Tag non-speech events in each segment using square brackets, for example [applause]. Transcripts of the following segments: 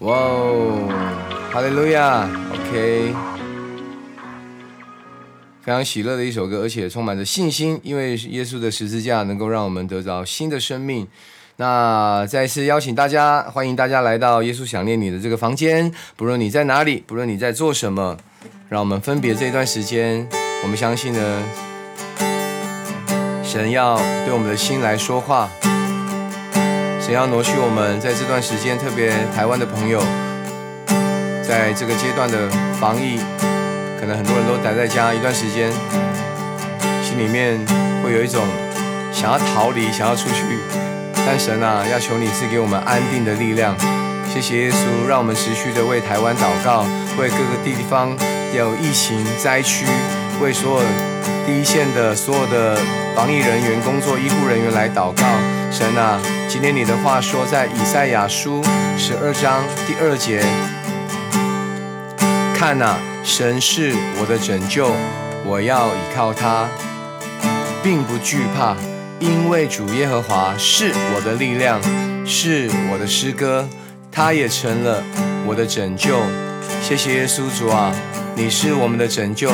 哇哦，哈利路亚，OK，非常喜乐的一首歌，而且充满着信心，因为耶稣的十字架能够让我们得到新的生命。那再次邀请大家，欢迎大家来到耶稣想念你的这个房间，不论你在哪里，不论你在做什么，让我们分别这一段时间，我们相信呢，神要对我们的心来说话。也要挪去我们在这段时间，特别台湾的朋友，在这个阶段的防疫，可能很多人都待在家一段时间，心里面会有一种想要逃离、想要出去，但神啊，要求你赐给我们安定的力量。谢谢耶稣，让我们持续的为台湾祷告，为各个地方有疫情灾区，为所有第一线的所有的防疫人员、工作医护人员来祷告。神啊，今天你的话说在以赛亚书十二章第二节，看呐，神是我的拯救，我要依靠他，并不惧怕，因为主耶和华是我的力量，是我的诗歌，他也成了我的拯救。谢谢耶稣主啊，你是我们的拯救，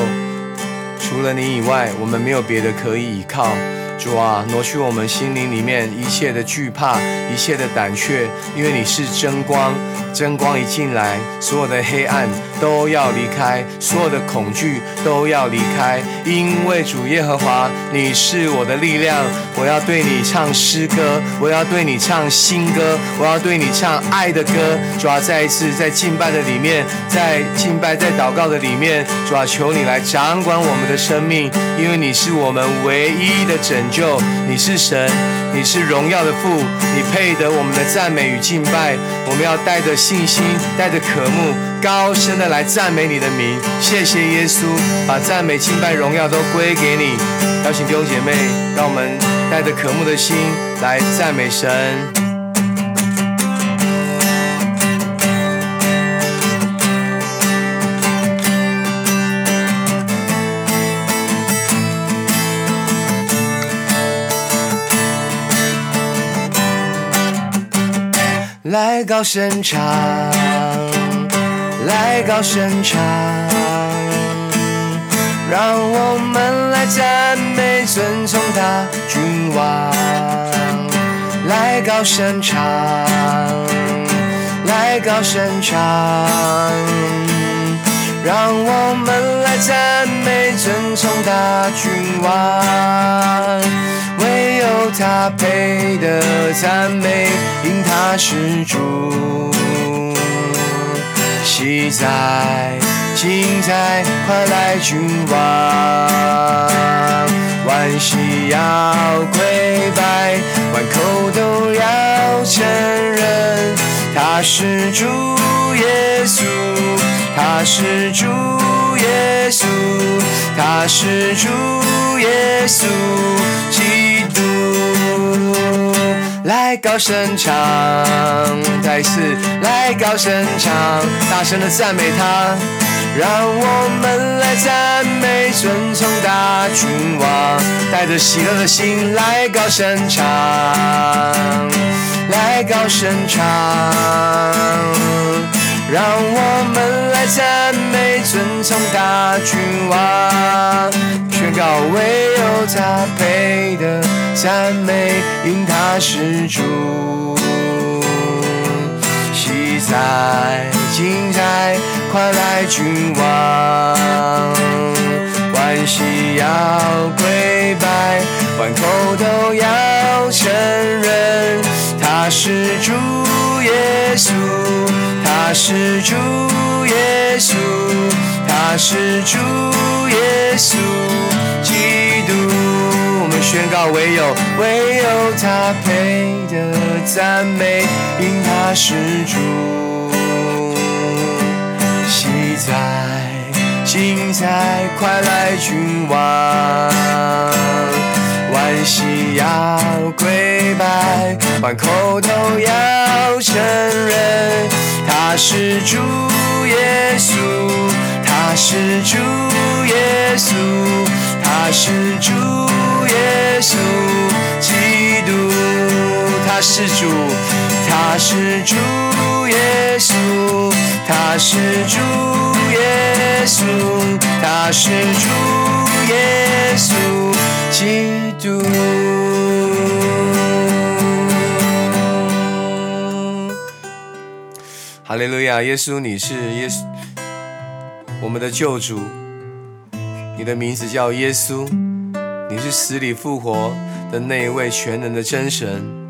除了你以外，我们没有别的可以依靠。主啊，挪去我们心灵里面一切的惧怕，一切的胆怯，因为你是真光，真光一进来，所有的黑暗都要离开，所有的恐惧都要离开，因为主耶和华，你是我的力量，我要对你唱诗歌，我要对你唱新歌，我要对你唱爱的歌。主啊，再一次在敬拜的里面，在敬拜在祷告的里面，主啊，求你来掌管我们的生命，因为你是我们唯一的拯。救，你是神，你是荣耀的父，你配得我们的赞美与敬拜。我们要带着信心，带着渴慕，高声的来赞美你的名。谢谢耶稣，把赞美、敬拜、荣耀都归给你。邀请弟兄姐妹，让我们带着渴慕的心来赞美神。来高声唱，来高声唱，让我们来赞美尊崇大君王。来高声唱，来高声唱，让我们来赞美尊崇大君王。唯有他配得赞美，因他是主。喜在，今在，快来君王！万喜要跪拜，万口都要承认，他是主耶稣，他是主耶稣，他是主耶稣。基督来高声唱，再次来高声唱，大声的赞美他，让我们来赞美尊崇大君王，带着喜乐的心来高声唱，来高声唱，让我们来赞美尊崇大君王，宣告唯有他配的。赞美，因他是主，喜在，精在，快来君王，万喜要跪拜，万口都要承认，他是主耶稣，他是主耶稣，他是主耶稣，基督。我们宣告唯有唯有他配得赞美，因他是主。喜在，精彩，快来君王，万喜要跪拜，万口都要承认，他是主耶稣，他是主耶稣，他是主。耶稣基督，他是主，他是主耶稣，稣，他是主耶稣，他是主耶稣基督。哈利路亚，耶稣，你是耶稣，我们的救主，你的名字叫耶稣，你是死里复活的那一位全能的真神。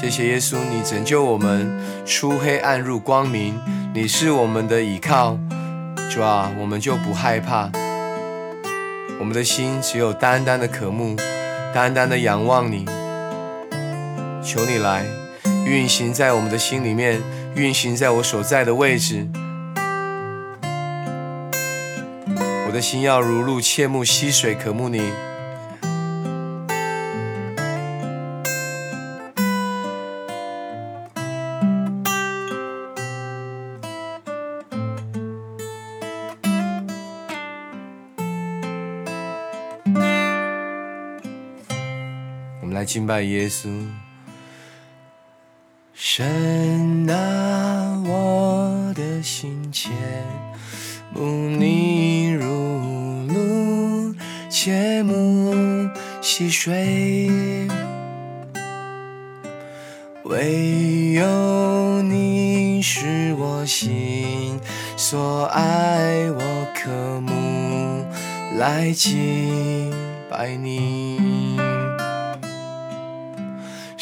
谢谢耶稣，你拯救我们出黑暗入光明，你是我们的倚靠，主啊，我们就不害怕，我们的心只有单单的渴慕，单单的仰望你。求你来运行在我们的心里面，运行在我所在的位置，我的心要如入切慕溪水，渴慕你。敬拜耶稣，神啊，我的心切慕你如露，切慕溪水，唯有你是我心所爱，我渴慕来敬拜你。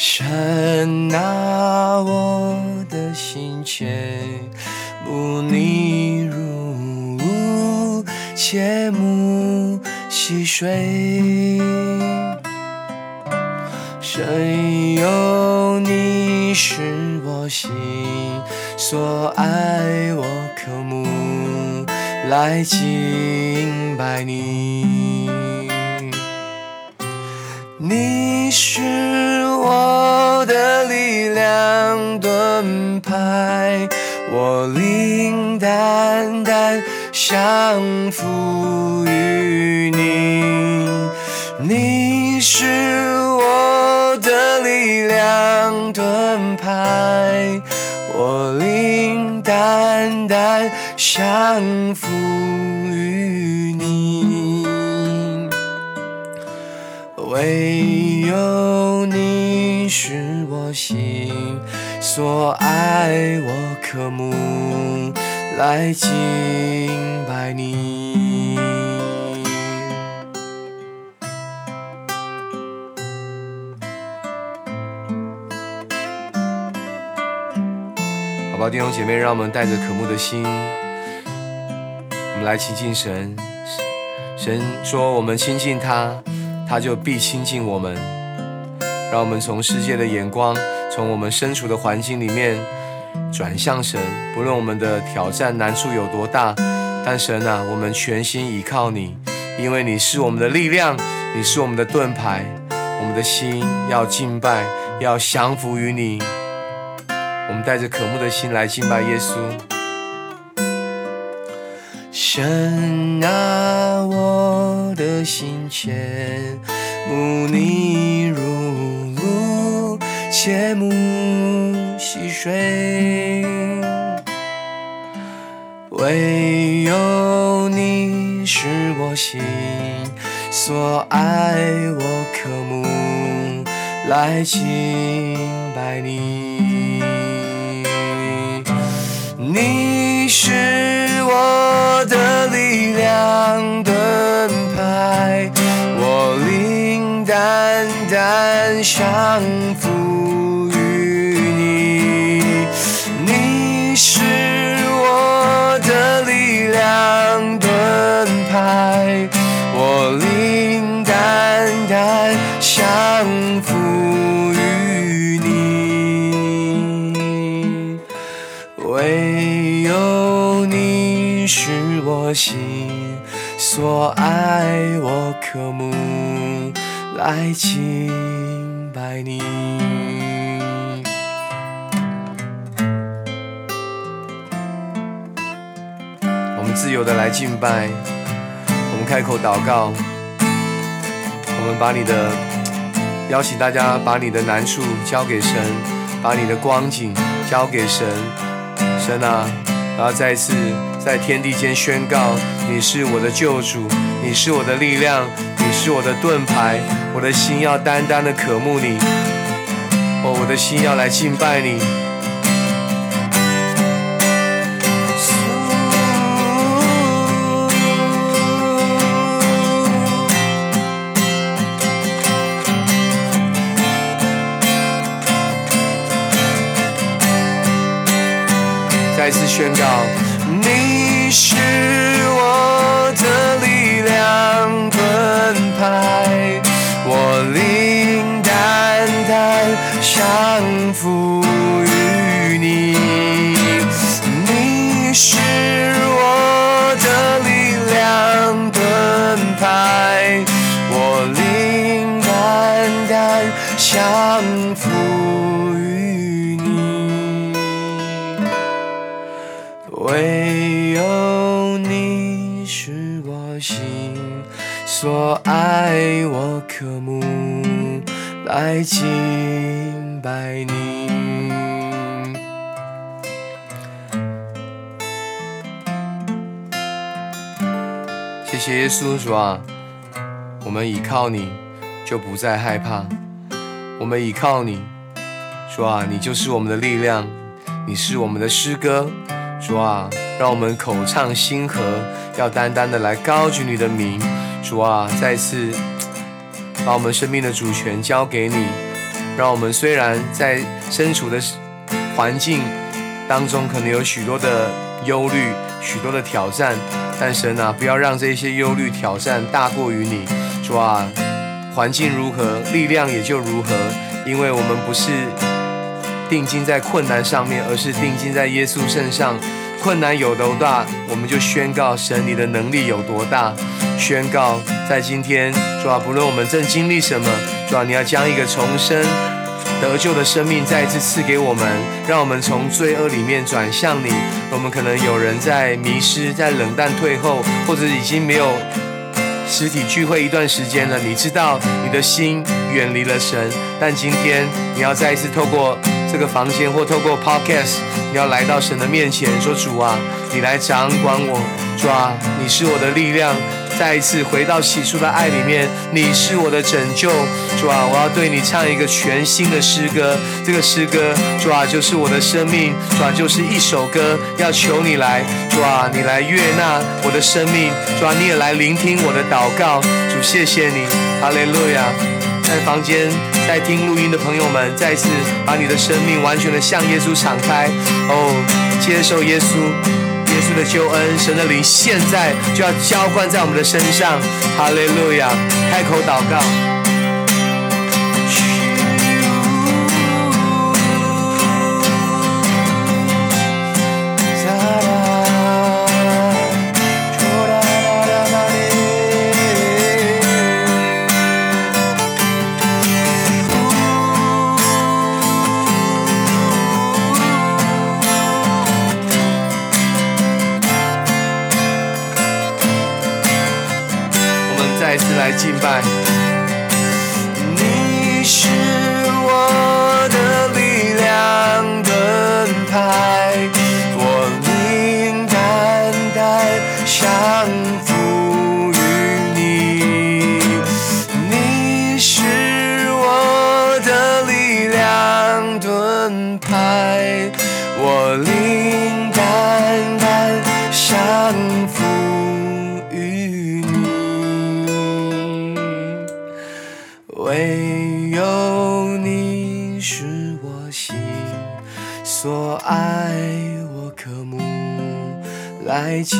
神啊，我的心切慕你如切慕溪水，神有你是我心所爱，我渴慕来敬拜你，你是。我的力量盾牌，我灵单单降服于你。你是我的力量盾牌，我灵单单降服于你。唯有你。是我心所爱，我渴慕来敬拜你。好吧，弟兄姐妹，让我们带着渴慕的心，我们来亲近神。神说：“我们亲近他，他就必亲近我们。”让我们从世界的眼光，从我们身处的环境里面转向神。不论我们的挑战难处有多大，但神啊，我们全心倚靠你，因为你是我们的力量，你是我们的盾牌。我们的心要敬拜，要降服于你。我们带着渴慕的心来敬拜耶稣。神啊，我的心牵慕你如露。切慕溪水，唯有你是我心所爱，我渴慕来敬拜你。你是我的力量盾牌，我灵蛋蛋相服于你。你是我的。心所爱，我渴慕来敬拜你。我们自由的来敬拜，我们开口祷告，我们把你的邀请大家把你的难处交给神，把你的光景交给神。神啊，然后再一次在天地间宣告：你是我的救主，你是我的力量，你是我的盾牌，我的心要单单的渴慕你，哦，我的心要来敬拜你。再次宣告，你是我的力量盾牌，我灵蛋蛋降服于你。你是我的力量盾牌，我灵蛋蛋降服。所爱，我渴慕来敬拜你。谢谢耶稣主啊，我们倚靠你，就不再害怕。我们倚靠你，主啊，你就是我们的力量，你是我们的诗歌。主啊，让我们口唱心和，要单单的来高举你的名。主啊，再次把我们生命的主权交给你，让我们虽然在身处的环境当中，可能有许多的忧虑、许多的挑战，但神啊，不要让这些忧虑、挑战大过于你。主啊，环境如何，力量也就如何，因为我们不是。定睛在困难上面，而是定睛在耶稣身上。困难有多大，我们就宣告神你的能力有多大。宣告在今天，主啊，不论我们正经历什么，主啊，你要将一个重生得救的生命再一次赐给我们，让我们从罪恶里面转向你。我们可能有人在迷失，在冷淡退后，或者已经没有实体聚会一段时间了。你知道你的心远离了神，但今天你要再一次透过。这个房间，或透过 Podcast，你要来到神的面前，说：“主啊，你来掌管我，主啊，你是我的力量。”再一次回到起初的爱里面，你是我的拯救，主啊，我要对你唱一个全新的诗歌。这个诗歌，主啊，就是我的生命，主啊，就是一首歌，要求你来，主啊，你来悦纳我的生命，主啊，你也来聆听我的祷告。主，谢谢你，哈利路亚。在房间。在听录音的朋友们，再次把你的生命完全的向耶稣敞开，哦，接受耶稣，耶稣的救恩，神的灵现在就要浇灌在我们的身上，哈利路亚，开口祷告。安排，我灵单单降服。唯有你是我心所爱，我渴慕来敬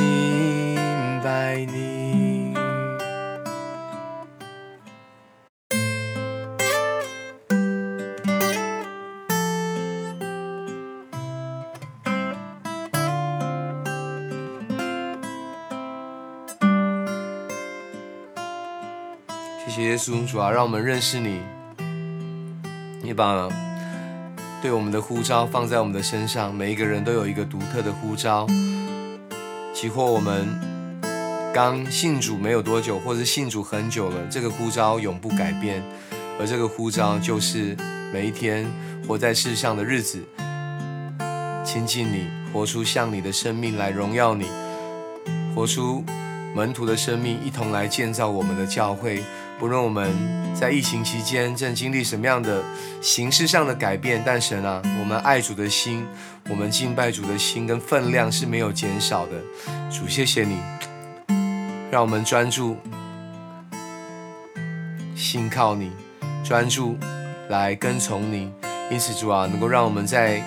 拜你。主啊，让我们认识你。你把对我们的呼召放在我们的身上，每一个人都有一个独特的呼召。即或我们刚信主没有多久，或是信主很久了，这个呼召永不改变。而这个呼召就是每一天活在世上的日子，亲近你，活出像你的生命来荣耀你，活出门徒的生命，一同来建造我们的教会。不论我们在疫情期间正经历什么样的形式上的改变，但神啊，我们爱主的心，我们敬拜主的心跟分量是没有减少的。主，谢谢你，让我们专注，心靠你，专注来跟从你。因此，主啊，能够让我们在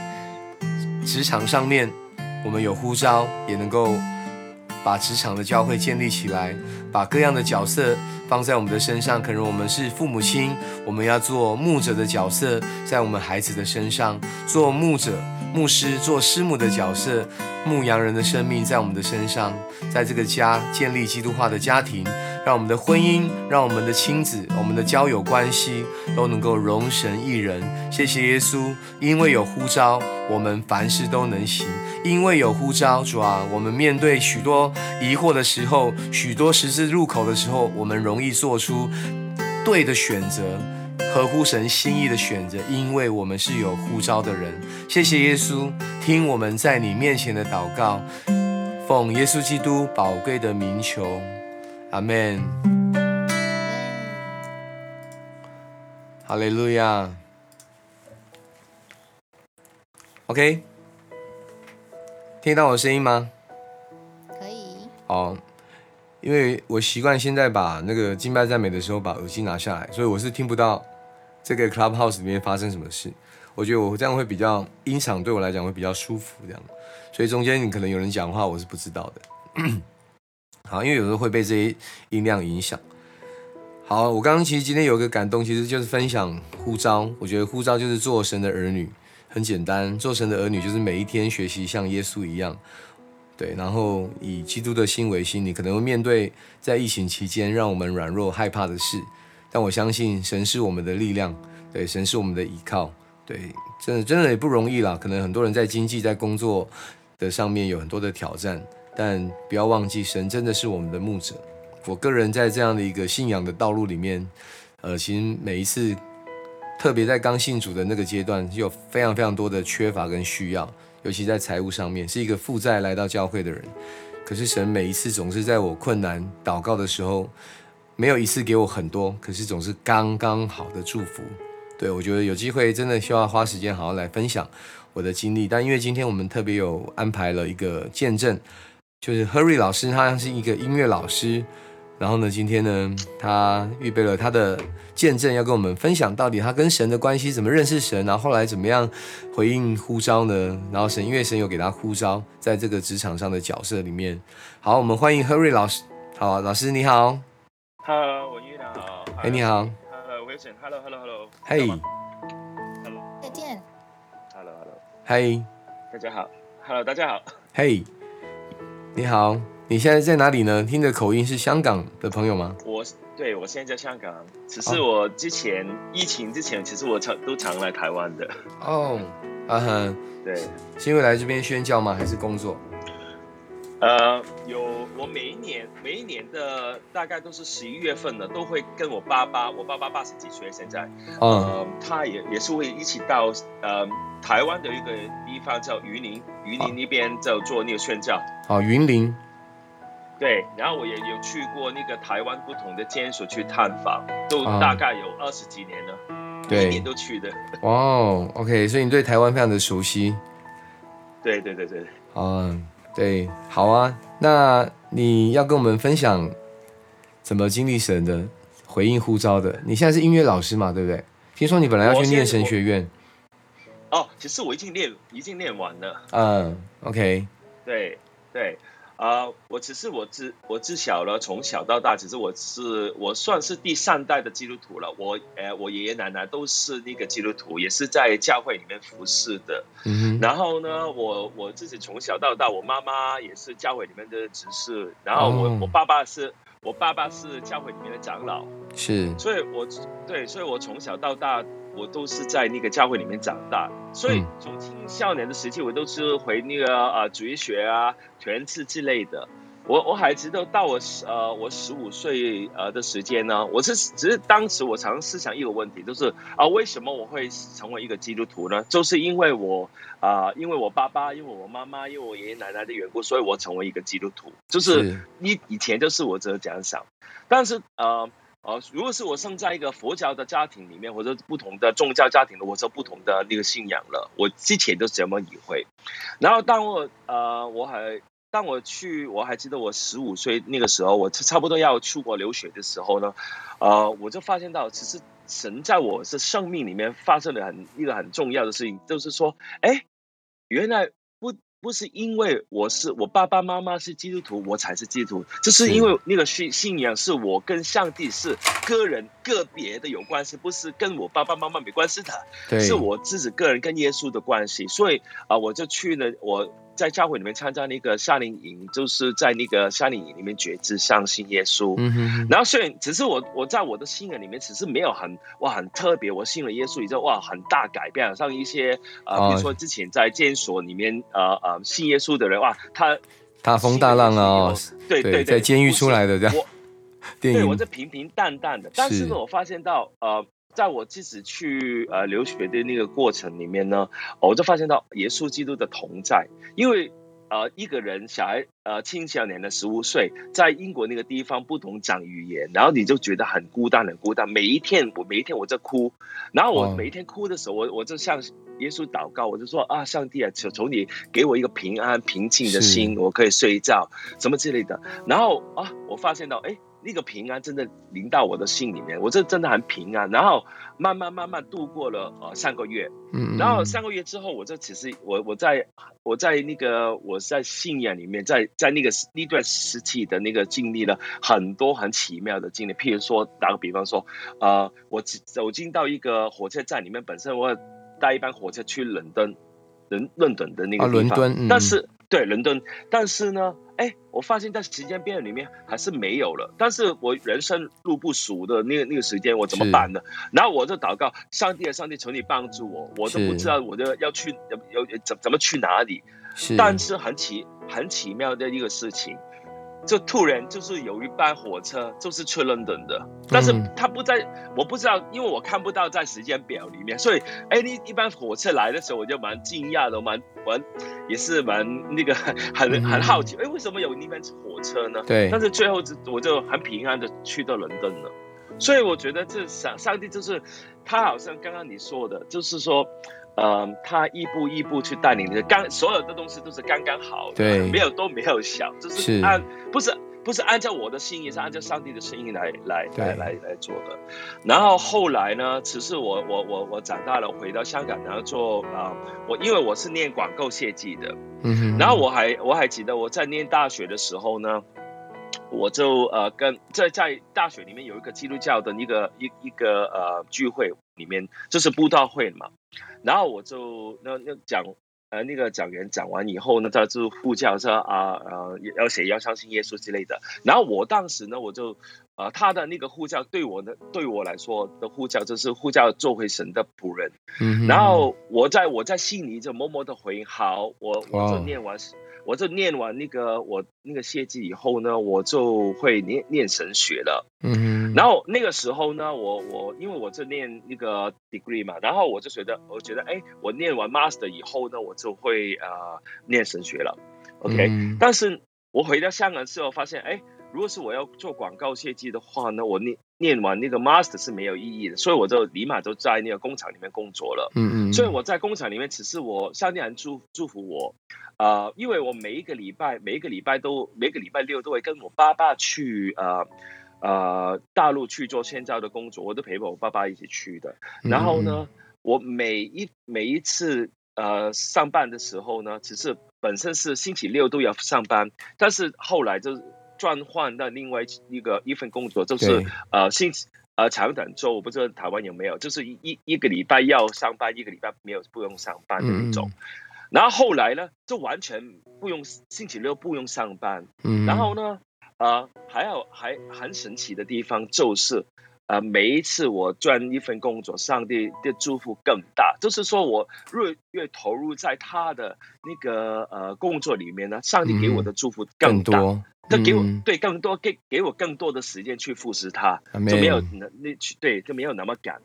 职场上面，我们有呼召，也能够把职场的教会建立起来，把各样的角色。放在我们的身上，可能我们是父母亲，我们要做牧者的角色，在我们孩子的身上做牧者、牧师、做师母的角色，牧羊人的生命在我们的身上，在这个家建立基督化的家庭，让我们的婚姻、让我们的亲子、我们的交友关系都能够容神一人。谢谢耶稣，因为有呼召，我们凡事都能行；因为有呼召，主啊，我们面对许多疑惑的时候，许多十字路口的时候，我们容易做出对的选择，合乎神心意的选择，因为我们是有呼召的人。谢谢耶稣，听我们在你面前的祷告，奉耶稣基督宝贵的名求，阿门。哈利路亚。OK，听到我声音吗？可以。哦。因为我习惯现在把那个敬拜赞美的时候把耳机拿下来，所以我是听不到这个 Clubhouse 里面发生什么事。我觉得我这样会比较音响对我来讲会比较舒服，这样。所以中间你可能有人讲话，我是不知道的。好，因为有时候会被这些音量影响。好，我刚刚其实今天有个感动，其实就是分享呼召。我觉得呼召就是做神的儿女，很简单。做神的儿女就是每一天学习像耶稣一样。对，然后以基督的心为心，你可能会面对在疫情期间让我们软弱害怕的事，但我相信神是我们的力量，对，神是我们的依靠，对，真的真的也不容易啦。可能很多人在经济在工作的上面有很多的挑战，但不要忘记神真的是我们的牧者。我个人在这样的一个信仰的道路里面，呃，其实每一次，特别在刚信主的那个阶段，有非常非常多的缺乏跟需要。尤其在财务上面，是一个负债来到教会的人。可是神每一次总是在我困难祷告的时候，没有一次给我很多，可是总是刚刚好的祝福。对我觉得有机会真的需要花时间好好来分享我的经历。但因为今天我们特别有安排了一个见证，就是 Harry 老师，他是一个音乐老师。然后呢，今天呢，他预备了他的见证，要跟我们分享到底他跟神的关系怎么认识神，然后后来怎么样回应呼召呢？然后神因为神有给他呼召，在这个职场上的角色里面。好，我们欢迎 Harry 老师。好，老师你好。Hello，文玉好。哎，你好。Hello，Wilson，Hello，Hello，Hello。嘿。Hello。再见。Hello，Hello。嘿。大家好。Hello，大家好。嘿。你好。你现在在哪里呢？听的口音是香港的朋友吗？我对我现在在香港，只是我之前疫情之前，其实我常都常来台湾的。哦，啊哈，对，是因为来这边宣教吗？还是工作？呃，有，我每一年每一年的大概都是十一月份呢，都会跟我爸爸，我爸爸八十几岁现在，呃，他也也是会一起到呃台湾的一个地方叫云林，云林那边叫做那个宣教。哦，云林。对，然后我也有去过那个台湾不同的监所去探访，都大概有二十几年了，每年都去的。哦，OK，所以你对台湾非常的熟悉。对对对对。嗯，对，好啊，那你要跟我们分享怎么经历神的回应呼召的？你现在是音乐老师嘛，对不对？听说你本来要去念神学院。哦，其实我已经念，已经念完了。嗯，OK。对对。啊，我只是我自我自小了，从小到大，其实我是我算是第三代的基督徒了。我呃，我爷爷奶奶都是那个基督徒，也是在教会里面服侍的。嗯然后呢，我我自己从小到大，我妈妈也是教会里面的执事，然后我我爸爸是我爸爸是教会里面的长老。是。所以，我对，所以我从小到大。我都是在那个教会里面长大，所以从青少年的时期，我都是回那个呃主义学啊、全次之类的。我我我还记得到我十呃我十五岁呃的时间呢，我是只是当时我常思想一个问题，就是啊为什么我会成为一个基督徒呢？就是因为我啊因为我爸爸，因为我妈妈，因为我爷爷奶奶的缘故，所以我成为一个基督徒。就是以以前就是我这样想，但是呃呃，如果是我生在一个佛教的家庭里面，或者不同的宗教家庭的，我就不同的那个信仰了。我之前都是这么以为，然后当我呃我还。当我去，我还记得我十五岁那个时候，我差不多要出国留学的时候呢，呃，我就发现到，其实神在我是生命里面发生了很一个很重要的事情，就是说，哎，原来不不是因为我是我爸爸妈妈是基督徒，我才是基督徒，这是因为那个信信仰是我跟上帝是个人个别的有关系，不是跟我爸爸妈妈没关系的，是我自己个人跟耶稣的关系，所以啊，我就去了我。在教会里面参加那个夏令营，就是在那个夏令营里面觉知相信耶稣。嗯哼。然后虽然只是我我在我的信仰里面，只是没有很哇很特别，我信了耶稣以后哇很大改变。像一些呃，比如说之前在监所里面呃呃信耶稣的人哇，他大风大浪啊，对对对，在监狱出来的这样。对，我是平平淡淡的，但是呢，我发现到呃。在我自己去呃留学的那个过程里面呢，我就发现到耶稣基督的同在，因为呃一个人小孩呃青少年的十五岁，在英国那个地方不懂讲语言，然后你就觉得很孤单很孤单，每一天我每一天我在哭，然后我每一天哭的时候，我我就向耶稣祷告，我就说啊上帝啊，求求你给我一个平安平静的心，我可以睡觉什么之类的，然后啊我发现到哎。那个平安真的临到我的心里面，我这真的很平安。然后慢慢慢慢度过了呃三个月，嗯，然后三个月之后，我这其实我我在我在那个我在信仰里面，在在那个那段时期的那个经历了很多很奇妙的经历。譬如说打个比方说，呃，我走进到一个火车站里面，本身我搭一班火车去伦敦，伦伦敦的那个地方，但是。对，伦敦，但是呢，哎，我发现在时间变里面还是没有了。但是我人生路不熟的那个那个时间，我怎么办呢？然后我就祷告，上帝啊，上帝，求你帮助我，我都不知道我的要去要怎怎么去哪里。是，但是很奇很奇妙的一个事情。就突然就是有一班火车就是去伦敦的，但是他不在，我不知道，因为我看不到在时间表里面，所以哎，你一般火车来的时候，我就蛮惊讶的，蛮蛮也是蛮那个 [laughs] 很很好奇，哎，为什么有那班火车呢？对，但是最后就我就很平安的去到伦敦了，所以我觉得这上上帝就是他好像刚刚你说的，就是说。嗯，他一步一步去带领的，刚所有的东西都是刚刚好，对，没有都没有想，就是按不是不是按照我的心意，是按照上帝的心意来来来来来做的。然后后来呢，其实我我我我长大了，回到香港，然后做啊，我因为我是念广告设计的，嗯哼，然后我还我还记得我在念大学的时候呢，我就呃跟在在大学里面有一个基督教的一个一一个呃聚会里面，就是布道会嘛。然后我就那那讲呃那个讲员讲完以后呢，他就呼叫说啊呃要写要相信耶稣之类的。然后我当时呢我就呃他的那个呼叫对我的对我来说的呼叫就是呼叫做回神的仆人。嗯。然后我在我在心里就默默的回应好，我我就念完。我就念完那个我那个谢祭以后呢，我就会念念神学了。嗯，然后那个时候呢，我我因为我就念那个 degree 嘛，然后我就觉得我觉得哎，我念完 master 以后呢，我就会呃念神学了。OK，但是我回到香港之后发现，哎，如果是我要做广告设计的话呢，我念念完那个 master 是没有意义的，所以我就立马就在那个工厂里面工作了。嗯嗯，所以我在工厂里面，只是我上帝很祝祝福我。呃，因为我每一个礼拜，每一个礼拜都每个礼拜六都会跟我爸爸去呃呃大陆去做宣教的工作，我都陪我爸爸一起去的。然后呢，我每一每一次呃上班的时候呢，只是本身是星期六都要上班，但是后来就转换到另外一个一份工作，就是呃星期呃长短周，我不知道台湾有没有，就是一一一个礼拜要上班，一个礼拜没有不用上班的那种。然后后来呢，就完全不用星期六不用上班。嗯。然后呢，呃，还有还很神奇的地方就是，呃，每一次我赚一份工作，上帝的祝福更大。就是说我越越投入在他的那个呃工作里面呢，上帝给我的祝福更大。多，他给我、嗯对更多给给我更多的时间去服侍他，就没有那那去对就没有那么赶。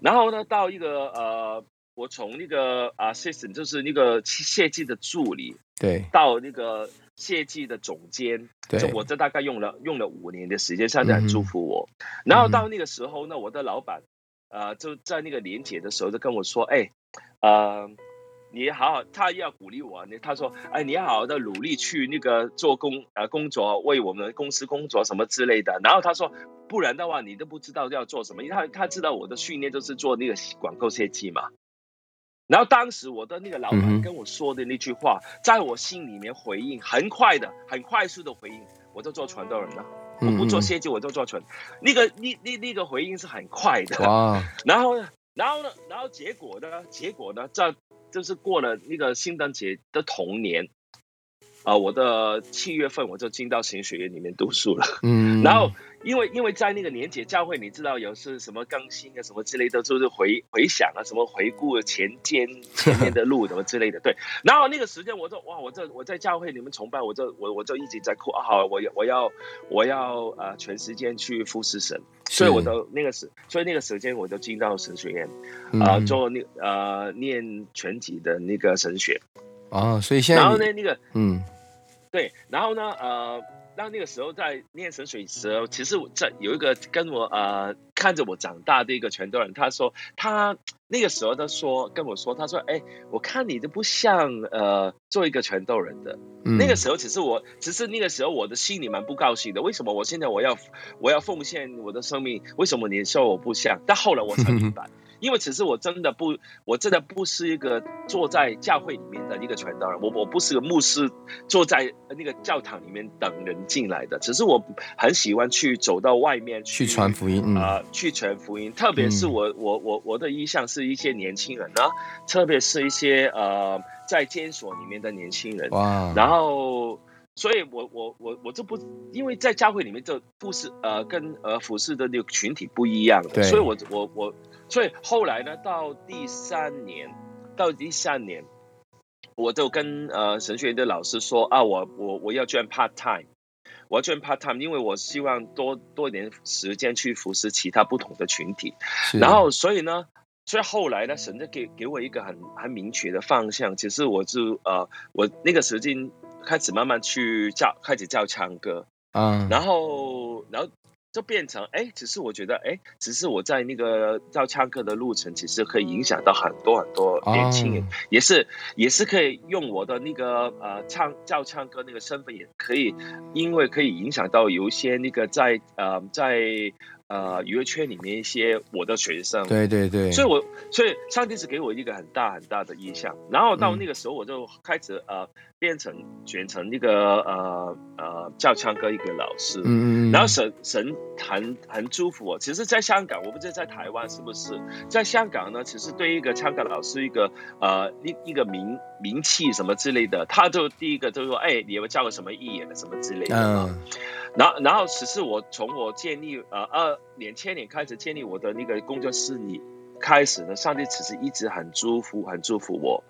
然后呢，到一个呃，我从那个 assistant 就是那个设计的助理，对到那个设计的总监，就对，我这大概用了用了五年的时间，上帝很嗯哼祝福我。然后到那个时候呢，我的老板呃就在那个年节的时候就跟我说，哎，呃。你好好，他要鼓励我。你他说，哎，你要好好的努力去那个做工呃工作，为我们公司工作什么之类的。然后他说，不然的话你都不知道要做什么，因为他他知道我的训练就是做那个广告设计嘛。然后当时我的那个老板跟我说的那句话，在我心里面回应很快的、很快速的回应，我就做传道人了。我不做嗯设计，我就做传。那个那那那个回应是很快的。哇，[laughs] 然后呢，然后呢，然后结果呢？结果呢？这就是过了那个圣诞节的同年，啊、我的七月份我就进到神学院里面读书了。嗯，然后因为因为在那个年节教会，你知道有是什么更新啊，什么之类的，就是回回想啊，什么回顾前间 [laughs] 前面的路什么之类的。对，然后那个时间我就哇，我这我在教会你们崇拜，我就我我就一直在哭啊，好，我要我要我要呃全时间去服侍神，所以我是就那个时，所以那个时间我就进到神学院。啊、嗯做那呃念全体的那个神学，哦，所以现在然后呢那个嗯对，然后呢呃，那那个时候在念神水的时候，其实我在有一个跟我呃看着我长大的一个泉州人，他说他那个时候他说跟我说，他说哎，我看你都不像呃做一个泉州人的。嗯那个时候其实我只是那个时候我的心里蛮不高兴的，为什么我现在我要我要奉献我的生命？为什么你说我不像？但后来我才明白。因为其实我真的不，我真的不是一个坐在教会里面的一个传道人，我我不是个牧师，坐在那个教堂里面等人进来的。只是我很喜欢去走到外面去传福音，嗯。啊、去传福音，特别是嗯。我、我我我的意向是一些年轻人啊，特别是一些呃在监所里面的年轻人，哇，然后，所以我我我我这不，因为在教会里面这不是呃跟呃服侍的那个群体不一样的，所以我我我，所以后来呢，到第三年，到第三年，我就跟呃神学院的老师说啊，我我我要捐 part time。我要捐 part time，因为我希望多多一点时间去服侍其他不同的群体。然后所以呢，所以后来呢，神就给给我一个很很明确的方向。其实我就呃，我那个时间开始慢慢去教，开始教唱歌，啊，然后然后就变成哎，只是我觉得哎，只是我在那个教唱歌的路程，其实可以影响到很多很多年轻人，哦。也是也是可以用我的那个呃唱教唱歌那个身份，也可以因为可以影响到有一些那个在呃在呃娱乐圈里面一些我的学生，对对对，所以我所以上帝是给我一个很大很大的印象，然后到嗯。那个时候我就开始呃变成选成一个呃呃教唱歌一个老师，嗯嗯嗯，然后神神很很祝福我。其实，在香港，我不知道在台湾是不是，在香港呢，其实对一个唱歌老师一个呃一一个名名气什么之类的，他就第一个就说，哎，你有没有教过什么艺人什么之类的。嗯然后然后此次我从我建立呃二两千年开始建立我的那个工作室里开始呢，上帝其实一直很祝福很祝福我。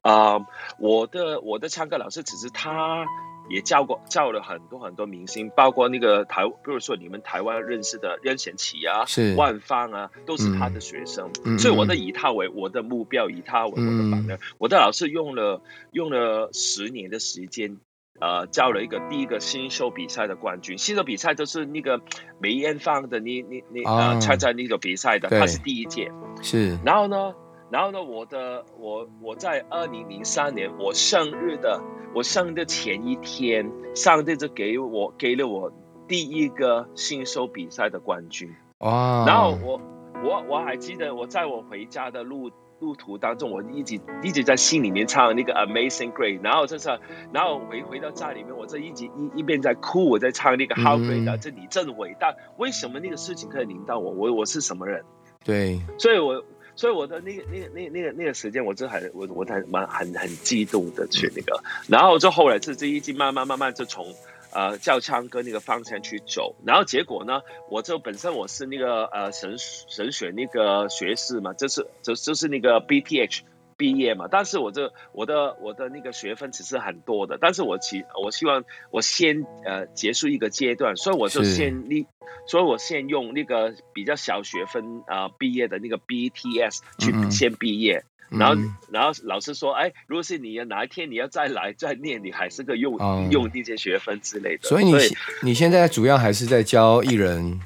啊、我的我的唱歌老师，其实他也教过教了很多很多明星，包括那个台，比如说你们台湾认识的任贤齐啊、是万芳啊，都是他的学生。嗯所以我的以他为我的目标，以他为我的榜样。我的老师用了用了十年的时间。呃，教了一个第一个新秀比赛的冠军。新秀比赛就是那个梅艳芳的，你你你啊呃参加那个比赛的，对他是第一届。是然后呢，然后呢，我的我我在二零零三年我生日的我生日的前一天，上帝就给我给了我第一个新秀比赛的冠军。哇，然后我我我还记得我在我回家的路路途当中，我一直一直在心里面唱那个 Amazing Grace，然后就是然后回回到家里面，我这一直一一边在哭，我在唱那个 How Great 这你真伟大，为什么那个事情可以领到我？我我是什么人？对，所以我所以我的那个那个那那个那个时间，我就很我我很蛮很很激动的去那个，然后就后来就就一直慢慢慢慢就从呃教唱歌那个方向去走。然后结果呢，我就本身我是那个呃神神学那个学士嘛，就是就就是那个 BPH。毕业嘛，但是我这我的我的那个学分只是很多的，但是我希我希望我先呃结束一个阶段，所以我就先立，所以我先用那个比较小学分啊毕业的那个 BTS 去先毕业，然后然后老师说，哎，如果是你要哪一天你要再来再念，你还是个用用那些学分之类的。所以你你现在主要还是在教艺人。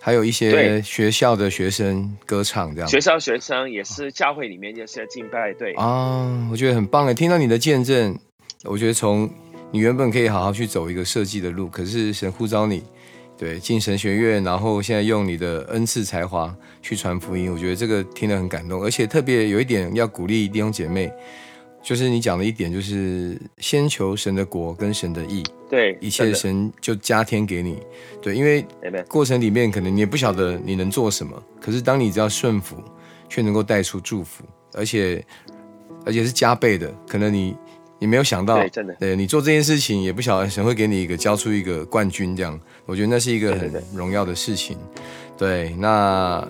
还有一些学校的学生歌唱这样，学校学生也是教会里面也是敬拜对啊，我觉得很棒哎！听到你的见证，我觉得从你原本可以好好去走一个设计的路，可是神呼召你，对进神学院，然后现在用你的恩赐才华去传福音，我觉得这个听得很感动，而且特别有一点要鼓励弟兄姐妹。就是你讲的一点，就是先求神的国跟神的义，对，一切神就加添给你，对，因为过程里面可能你也不晓得你能做什么，可是当你只要顺服，却能够带出祝福，而且而且是加倍的，可能你你没有想到，真的，对你做这件事情也不晓得神会给你一个交出一个冠军，这样，我觉得那是一个很荣耀的事情，对，那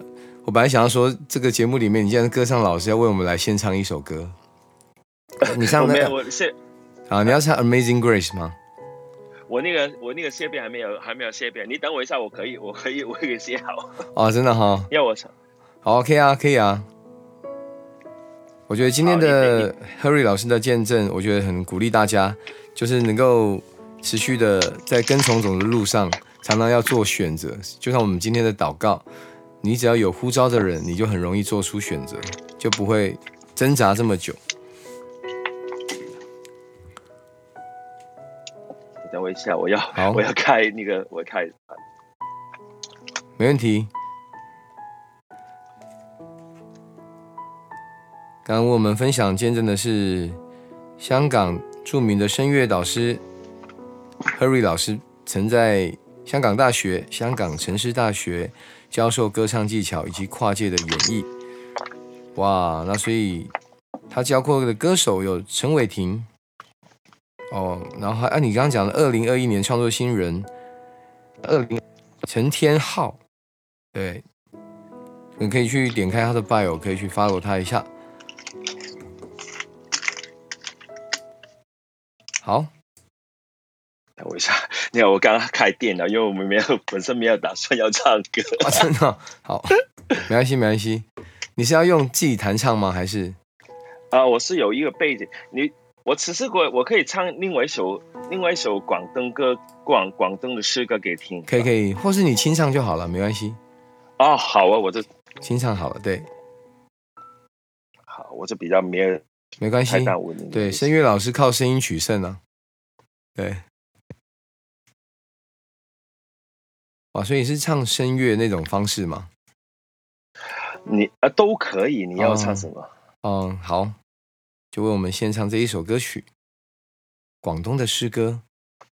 我本来想要说这个节目里面，你既然歌唱老师要为我们来献唱一首歌。[laughs] 你唱那个，我谢啊，你要唱《Amazing Grace》吗？我那个我那个谢遍还没有还没有谢遍，你等我一下，我可以我可以我可以写好。哦，真的哈？要我唱？好，OK 啊，可以啊。我觉得今天的 Harry 老师的见证，我觉得很鼓励大家，就是能够持续的在跟从总的路上，常常要做选择。就像我们今天的祷告，你只要有呼召的人，你就很容易做出选择，就不会挣扎这么久。等我一下，我要 [laughs] 我要开那个，我开，没问题。刚刚我们分享见证的是香港著名的声乐导师 Harry 老师，曾在香港大学、香港城市大学教授歌唱技巧以及跨界的演绎。哇，那所以他教过的歌手有陈伟霆。哦，然后还按你刚刚讲的，二零二一年创作新人，二零陈天浩，对，你可以去点开他的 bio，可以去 follow 他一下。好，等我一下，[laughs] 你看我刚刚开电脑，因为我们没有本身没有打算要唱歌。[laughs] 真的好，没关系没关系。你是要用自己弹唱吗？还是？啊，我是有一个背景，你。我只是我我可以唱另外一首另外一首广东歌广广东的诗歌给听，可以可以，或是你清唱就好了，没关系。哦，好啊，我这清唱好了，对。好，我就比较没有没关系，对，声乐老师靠声音取胜啊。对。哇，所以是唱声乐那种方式吗？你啊都可以，你要唱什么？嗯，好。就为我们献唱这一首歌曲，广东的诗歌。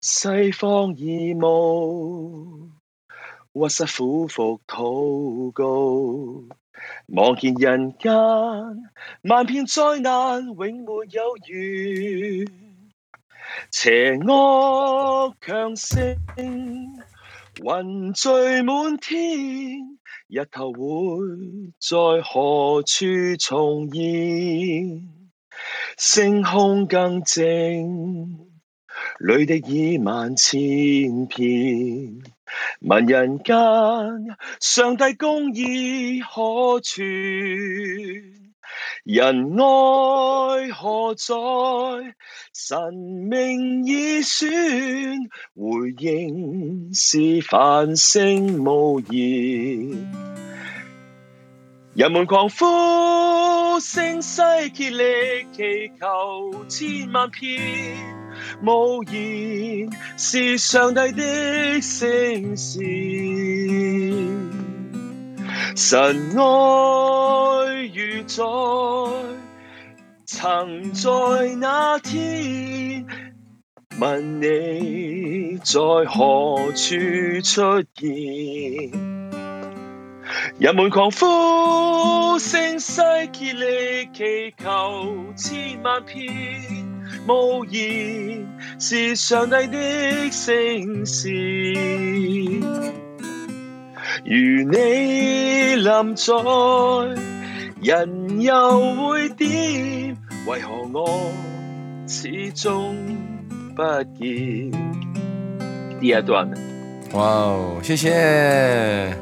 西方异母，屈膝苦伏祷告，望见人间万片灾难，永没有完。邪恶强盛，云聚满天，日头会在何处重现？星空更静，泪滴已万千片。问人间，上帝公义可存？人爱何在？神命已选，回应是繁星无言。人们狂呼声嘶竭力祈求千万遍，无言是上帝的声线。神爱如在，曾在那天，问你在何处出现？人们狂呼声嘶竭力祈求千万遍，無言，是上帝的聲線。如你臨在，人又會點？為何我始終不見？第二段。哇哦，謝謝。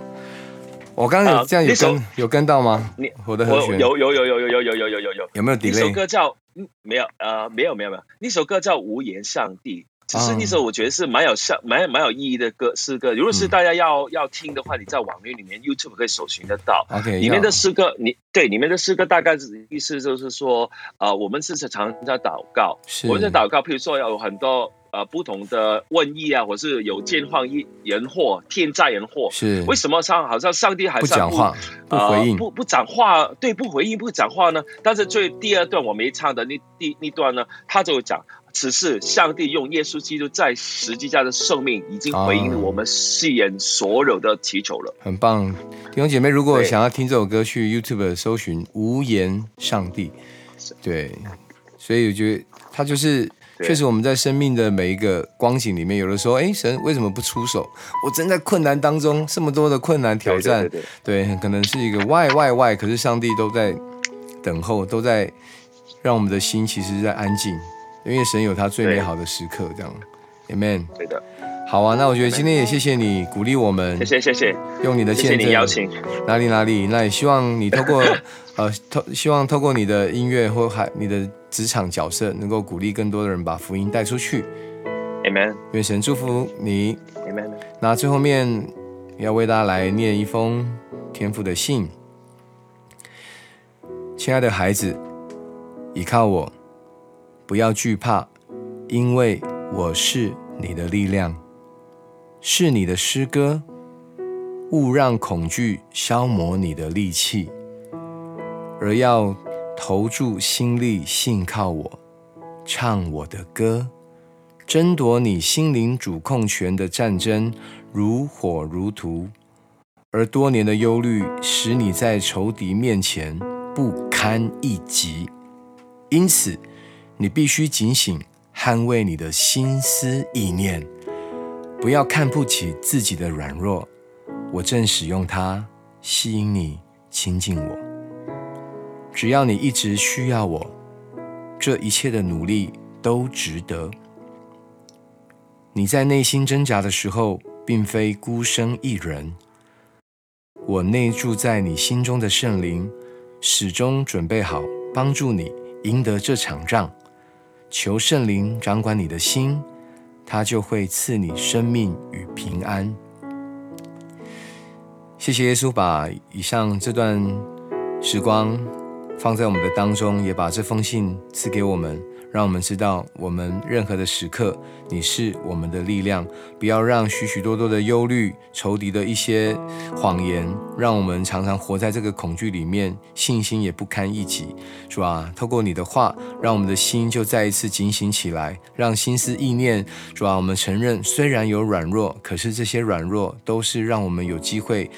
我剛剛有這樣有跟、啊、有跟到嗎？你我的和弦有有有有有有有有有有有。有沒有 delay？那首歌叫嗯，沒有，呃，沒有沒有沒有。那首歌叫《無言上帝》，只是那首我觉得是蛮有像蠻蠻有意义的歌诗歌。如果是大家要、嗯、要听的话，你在網頁裏面 YouTube 可以搜寻得到。OK，里面的诗歌，你对里面的诗歌大概意思就是说，呃，我们是常常在祷告，我们在祷告，譬如说有很多。呃，不同的瘟疫啊，或是有健荒人祸、天灾人祸，是为什么上好像上帝还不讲话、不回应、呃、不不讲话？对，不回应、不讲话呢？但是最第二段我没唱的那第那段呢，他就講，只是上帝用耶稣基督在十字架的生命，已经回应了我们世人所有的祈求了。啊、很棒，弟兄姐妹，如果想要听这首歌，去 YouTube 搜寻“无言上帝”，对，所以我觉得他就是。确实，我们在生命的每一个光景里面，有的时候，哎，神为什么不出手？我正在困难当中，这么多的困难挑戰，對，對，對，對，對，可能是一个 why why why，可是上帝都在等候，都在让我们的心其实在安靜，因为神有他最美好的时刻，这样，Amen。对的。好啊，那我觉得今天也谢谢你鼓励我们，谢谢谢谢，用你的见证，谢谢你邀请，哪里哪里，那也希望你透过，[laughs] 呃，透希望透过你的音乐或还你的职场角色，能够鼓励更多的人把福音带出去。Amen。愿神祝福你。Amen。那最后面要为大家来念一封天父的信，亲爱的孩子，依靠我，不要惧怕，因为我是你的力量。是你的诗歌，勿让恐惧消磨你的力气，而要投注心力，信靠我，唱我的歌，争夺你心灵主控权的战争如火如荼，而多年的忧虑使你在仇敌面前不堪一击，因此你必須警醒，捍衛你的心思意念。不要看不起自己的軟弱，我正使用它吸引你親近我。只要你一直需要我，這一切的努力都值得。你在內心掙扎的時候，並非孤身一人。我內住在你心中的聖靈，始終準備好幫助你贏得這場仗。求圣灵掌管你的心。他就会赐你生命与平安。谢谢耶稣，把以上这段时光放在我们的当中，也把这封信赐给我们。让我们知道，我们任何的时刻，你是我们的力量。不要让许许多多的忧虑、仇敌的一些谎言，让我们常常活在这个恐惧里面，信心也不堪一击。主啊，透过你的话，让我们的心就再一次警醒起来，让心思意念，主啊，我们承认，虽然有软弱，可是这些软弱都是让我们有机会。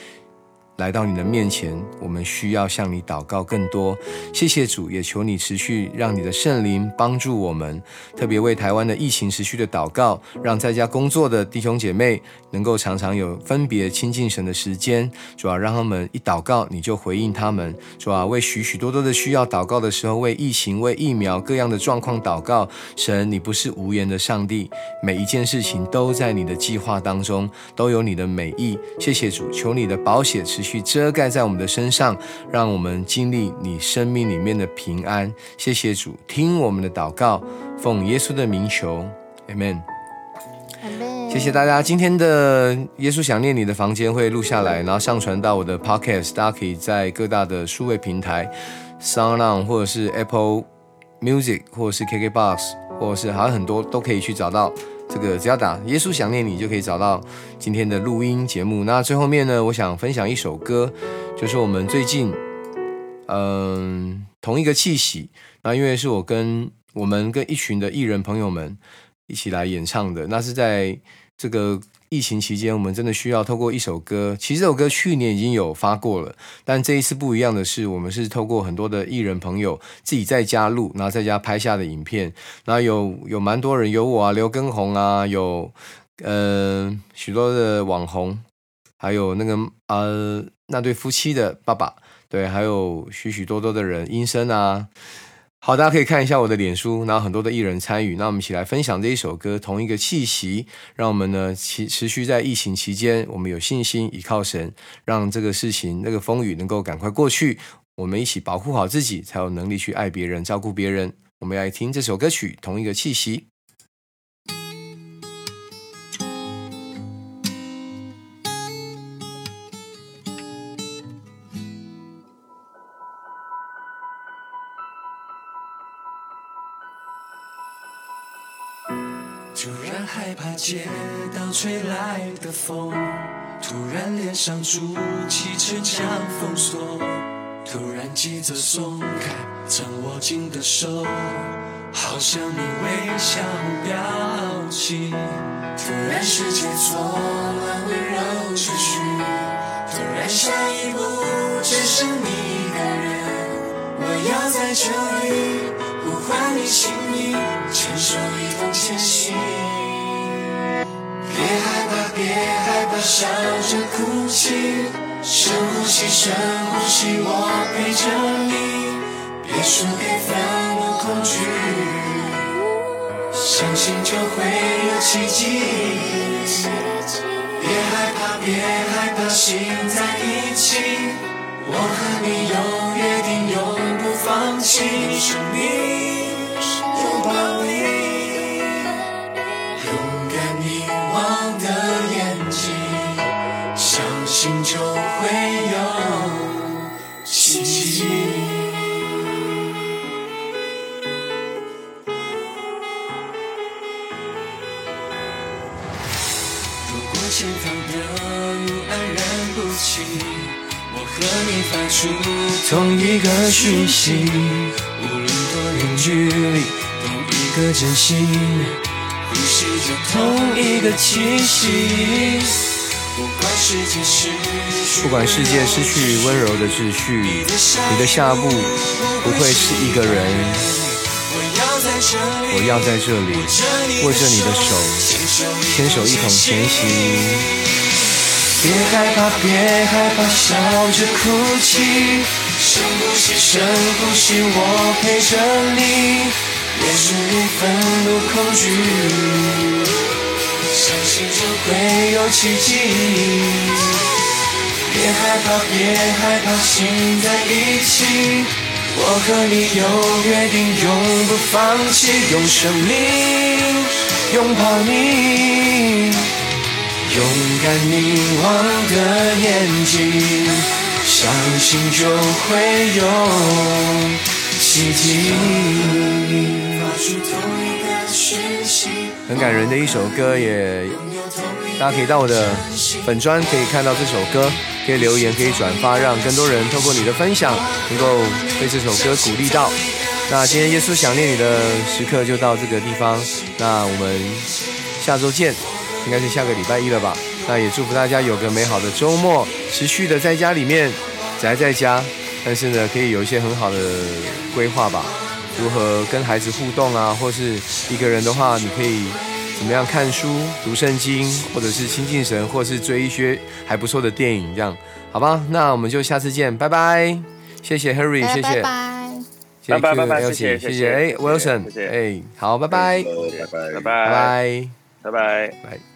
来到你的面前，我们需要向你祷告更多。谢谢主，也求你持续让你的圣灵帮助我们，特别为台湾的疫情持续的祷告，让在家工作的弟兄姐妹能够常常有分别亲近神的时间。主要让他们一祷告，你就回应他们。主要为许许多多的需要祷告的时候，为疫情、为疫苗各样的状况祷告。神，你不是无言的上帝，每一件事情都在你的计划当中，都有你的美意。谢谢主，求你的寶血持续。去遮盖在我们的身上，让我们经历你生命里面的平安。谢谢主，听我们的祷告，奉耶稣的名求，Amen。谢谢大家，今天的耶稣想念你的房间会录下来，然后上传到我的 Podcast，大家可以在各大的数位平台，SoundOn 或者是 Apple Music，或者是 KKBox，或者是好像很多都可以去找到。这个只要打“耶稣想念你”就可以找到今天的录音节目。那最后面呢，我想分享一首歌，就是我们最近，嗯，同一个气息。那因为是我跟我们跟一群的艺人朋友们一起来演唱的，那是在这个疫情期间，我们真的需要透过一首歌。其实这首歌去年已经有发过了，但这一次不一样的是，我们是透过很多的艺人朋友自己在家录，然后在家拍下的影片。然后有有蛮多人，有我啊，刘畊宏啊，有呃许多的网红，还有那个呃那对夫妻的爸爸，对，还有许许多多的人，音声啊。好，大家可以看一下我的脸书，然后很多的艺人参与，那我们一起来分享这一首歌，同一个气息，让我们呢持持续在疫情期间，我们有信心依靠神，让这个事情那个风雨能够赶快过去，我们一起保护好自己，才有能力去爱别人、照顾别人。我们来听这首歌曲，同一个气息。街道吹来的风，突然脸上筑起城墙封锁，突然急着松开曾握紧的手，好像你微笑表情。突然世界错乱，温柔秩序，突然下一步只剩你一个人，我要在这里呼唤你姓名，牵手一同前行。别害怕，别害怕，笑着哭泣，深呼吸，深呼吸，我陪着你，别输给愤怒恐惧，相信就会有奇迹。别害怕，别害怕，心在一起，我和你有约定，永不放弃，生命拥抱你。同一个讯息，无论多远距离，同一个真心。呼吸着同一个气息，不管世界失去，温柔的秩序，你的下步不会是一个人。我要在这里握着你的手，牵手一同前行。别害怕，别害怕，笑着哭泣，深呼吸，深呼吸，我陪着你，别输给愤怒恐惧，相信就会有奇迹。别害怕，别害怕，心在一起，我和你有约定，永不放弃，用生命拥抱你。勇敢凝望的眼睛，相信就会有奇迹。很感人的一首歌，也大家可以到我的粉砖可以看到这首歌，可以留言，可以转发，让更多人透过你的分享，能够被这首歌鼓励到。那今天耶稣想念你的时刻就到这个地方，那我们下周见，应该是下个礼拜一了吧？那也祝福大家有个美好的周末，持续的在家里面宅在家，但是呢，可以有一些很好的规划吧。如何跟孩子互动啊，或是一个人的话，你可以怎么样看书、读圣经，或者是亲近神，或是追一些还不错的电影，这样好吧？那我们就下次见，拜拜！谢谢 Harry，谢谢，拜拜。谢谢拜拜拜 Q 谢谢谢谢，哎，Wilson，谢谢哎，好，拜拜，拜拜拜拜，拜拜。拜。